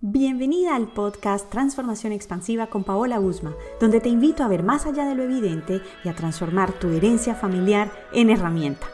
Bienvenida al podcast Transformación Expansiva con Paola Usma, donde te invito a ver más allá de lo evidente y a transformar tu herencia familiar en herramienta.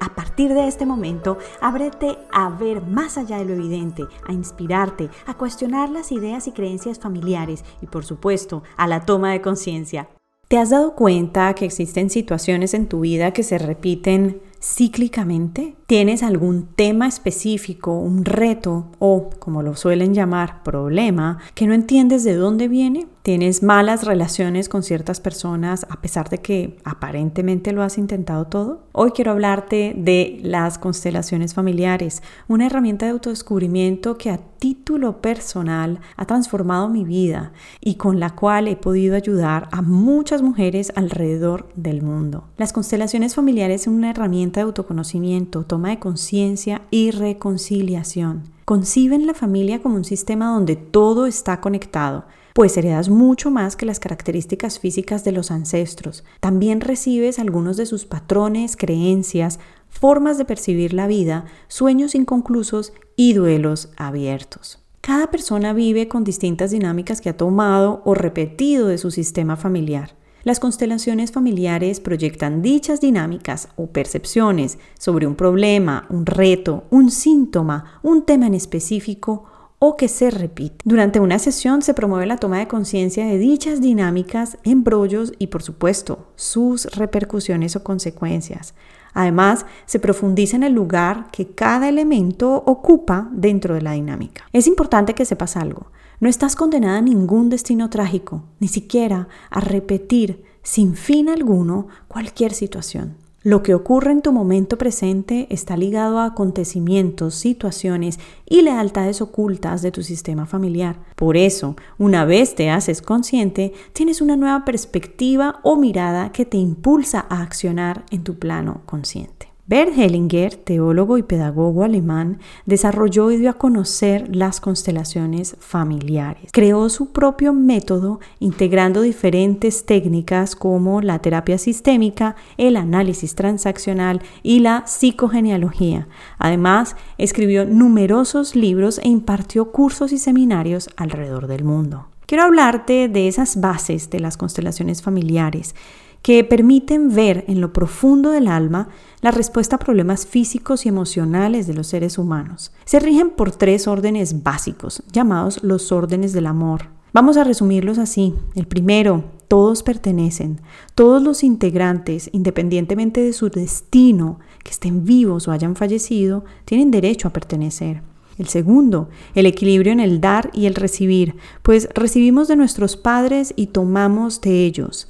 A partir de este momento, ábrete a ver más allá de lo evidente, a inspirarte, a cuestionar las ideas y creencias familiares y, por supuesto, a la toma de conciencia. ¿Te has dado cuenta que existen situaciones en tu vida que se repiten cíclicamente? ¿Tienes algún tema específico, un reto o, como lo suelen llamar, problema que no entiendes de dónde viene? ¿Tienes malas relaciones con ciertas personas a pesar de que aparentemente lo has intentado todo? Hoy quiero hablarte de las constelaciones familiares, una herramienta de autodescubrimiento que a título personal ha transformado mi vida y con la cual he podido ayudar a muchas mujeres alrededor del mundo. Las constelaciones familiares son una herramienta de autoconocimiento, toma de conciencia y reconciliación. Conciben la familia como un sistema donde todo está conectado pues heredas mucho más que las características físicas de los ancestros. También recibes algunos de sus patrones, creencias, formas de percibir la vida, sueños inconclusos y duelos abiertos. Cada persona vive con distintas dinámicas que ha tomado o repetido de su sistema familiar. Las constelaciones familiares proyectan dichas dinámicas o percepciones sobre un problema, un reto, un síntoma, un tema en específico o que se repite. Durante una sesión se promueve la toma de conciencia de dichas dinámicas, embrollos y por supuesto sus repercusiones o consecuencias. Además, se profundiza en el lugar que cada elemento ocupa dentro de la dinámica. Es importante que sepas algo. No estás condenada a ningún destino trágico, ni siquiera a repetir sin fin alguno cualquier situación. Lo que ocurre en tu momento presente está ligado a acontecimientos, situaciones y lealtades ocultas de tu sistema familiar. Por eso, una vez te haces consciente, tienes una nueva perspectiva o mirada que te impulsa a accionar en tu plano consciente. Bert Hellinger, teólogo y pedagogo alemán, desarrolló y dio a conocer las constelaciones familiares. Creó su propio método integrando diferentes técnicas como la terapia sistémica, el análisis transaccional y la psicogenealogía. Además, escribió numerosos libros e impartió cursos y seminarios alrededor del mundo. Quiero hablarte de esas bases de las constelaciones familiares que permiten ver en lo profundo del alma la respuesta a problemas físicos y emocionales de los seres humanos. Se rigen por tres órdenes básicos, llamados los órdenes del amor. Vamos a resumirlos así. El primero, todos pertenecen. Todos los integrantes, independientemente de su destino, que estén vivos o hayan fallecido, tienen derecho a pertenecer. El segundo, el equilibrio en el dar y el recibir, pues recibimos de nuestros padres y tomamos de ellos.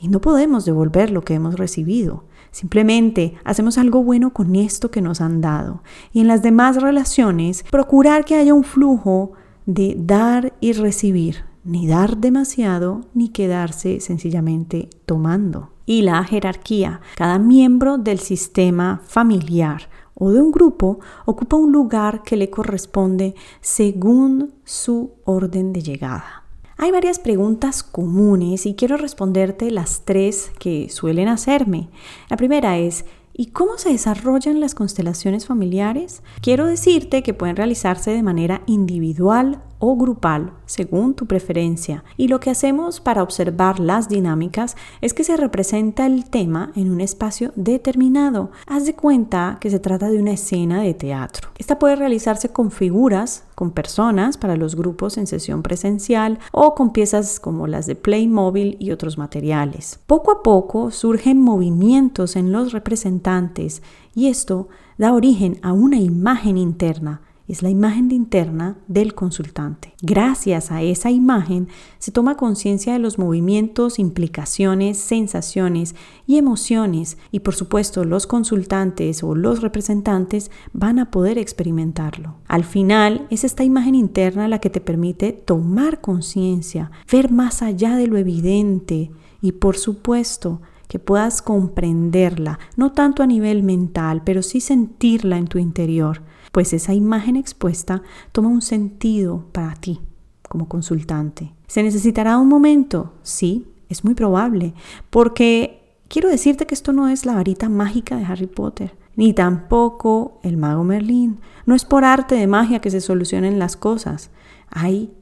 Y no podemos devolver lo que hemos recibido. Simplemente hacemos algo bueno con esto que nos han dado. Y en las demás relaciones, procurar que haya un flujo de dar y recibir. Ni dar demasiado, ni quedarse sencillamente tomando. Y la jerarquía. Cada miembro del sistema familiar o de un grupo ocupa un lugar que le corresponde según su orden de llegada. Hay varias preguntas comunes y quiero responderte las tres que suelen hacerme. La primera es, ¿Y cómo se desarrollan las constelaciones familiares? Quiero decirte que pueden realizarse de manera individual o grupal, según tu preferencia. Y lo que hacemos para observar las dinámicas es que se representa el tema en un espacio determinado. Haz de cuenta que se trata de una escena de teatro. Esta puede realizarse con figuras, con personas para los grupos en sesión presencial o con piezas como las de Playmobil y otros materiales. Poco a poco surgen movimientos en los representantes y esto da origen a una imagen interna es la imagen interna del consultante. Gracias a esa imagen se toma conciencia de los movimientos, implicaciones, sensaciones y emociones y por supuesto los consultantes o los representantes van a poder experimentarlo. Al final es esta imagen interna la que te permite tomar conciencia, ver más allá de lo evidente y por supuesto que puedas comprenderla, no tanto a nivel mental, pero sí sentirla en tu interior pues esa imagen expuesta toma un sentido para ti como consultante. ¿Se necesitará un momento? Sí, es muy probable, porque quiero decirte que esto no es la varita mágica de Harry Potter, ni tampoco el mago Merlín. No es por arte de magia que se solucionen las cosas. hay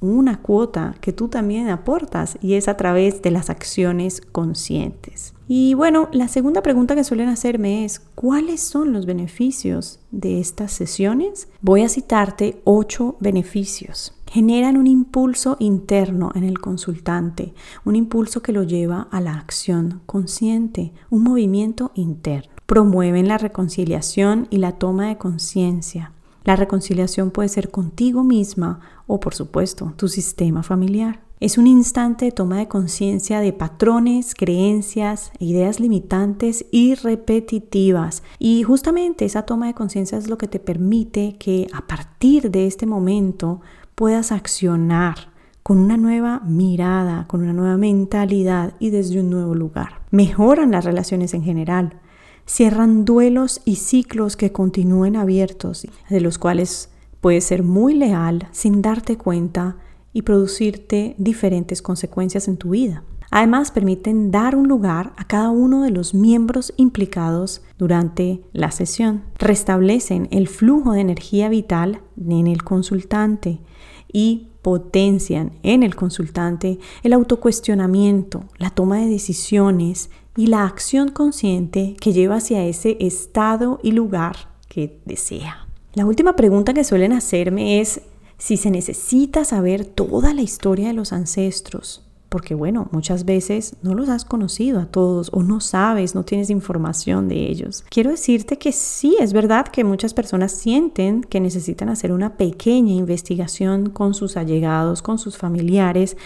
una cuota que tú también aportas y es a través de las acciones conscientes. Y bueno, la segunda pregunta que suelen hacerme es, ¿cuáles son los beneficios de estas sesiones? Voy a citarte ocho beneficios. Generan un impulso interno en el consultante, un impulso que lo lleva a la acción consciente, un movimiento interno. Promueven la reconciliación y la toma de conciencia. La reconciliación puede ser contigo misma o, por supuesto, tu sistema familiar. Es un instante de toma de conciencia de patrones, creencias, ideas limitantes y repetitivas. Y justamente esa toma de conciencia es lo que te permite que a partir de este momento puedas accionar con una nueva mirada, con una nueva mentalidad y desde un nuevo lugar. Mejoran las relaciones en general. Cierran duelos y ciclos que continúen abiertos, de los cuales puedes ser muy leal sin darte cuenta y producirte diferentes consecuencias en tu vida. Además, permiten dar un lugar a cada uno de los miembros implicados durante la sesión. Restablecen el flujo de energía vital en el consultante y potencian en el consultante el autocuestionamiento, la toma de decisiones y la acción consciente que lleva hacia ese estado y lugar que desea. La última pregunta que suelen hacerme es si se necesita saber toda la historia de los ancestros, porque bueno, muchas veces no los has conocido a todos o no sabes, no tienes información de ellos. Quiero decirte que sí, es verdad que muchas personas sienten que necesitan hacer una pequeña investigación con sus allegados, con sus familiares,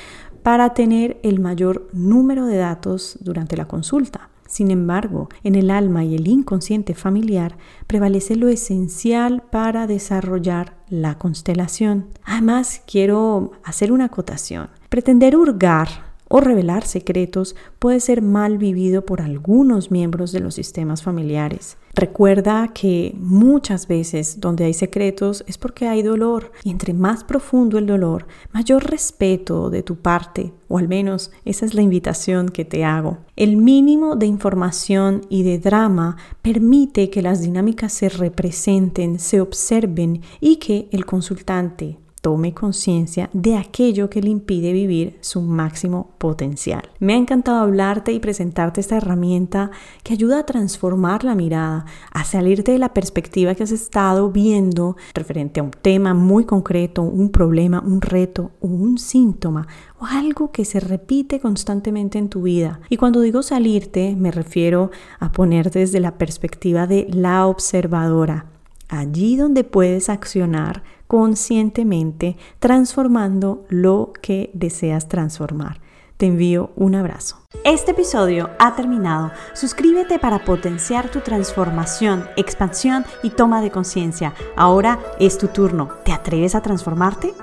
para tener el mayor número de datos durante la consulta. Sin embargo, en el alma y el inconsciente familiar prevalece lo esencial para desarrollar la constelación. Además, quiero hacer una acotación. Pretender hurgar o revelar secretos puede ser mal vivido por algunos miembros de los sistemas familiares. Recuerda que muchas veces donde hay secretos es porque hay dolor y entre más profundo el dolor, mayor respeto de tu parte, o al menos esa es la invitación que te hago. El mínimo de información y de drama permite que las dinámicas se representen, se observen y que el consultante tome conciencia de aquello que le impide vivir su máximo potencial. Me ha encantado hablarte y presentarte esta herramienta que ayuda a transformar la mirada, a salirte de la perspectiva que has estado viendo referente a un tema muy concreto, un problema, un reto o un síntoma o algo que se repite constantemente en tu vida. Y cuando digo salirte, me refiero a ponerte desde la perspectiva de la observadora, allí donde puedes accionar conscientemente, transformando lo que deseas transformar. Te envío un abrazo. Este episodio ha terminado. Suscríbete para potenciar tu transformación, expansión y toma de conciencia. Ahora es tu turno. ¿Te atreves a transformarte?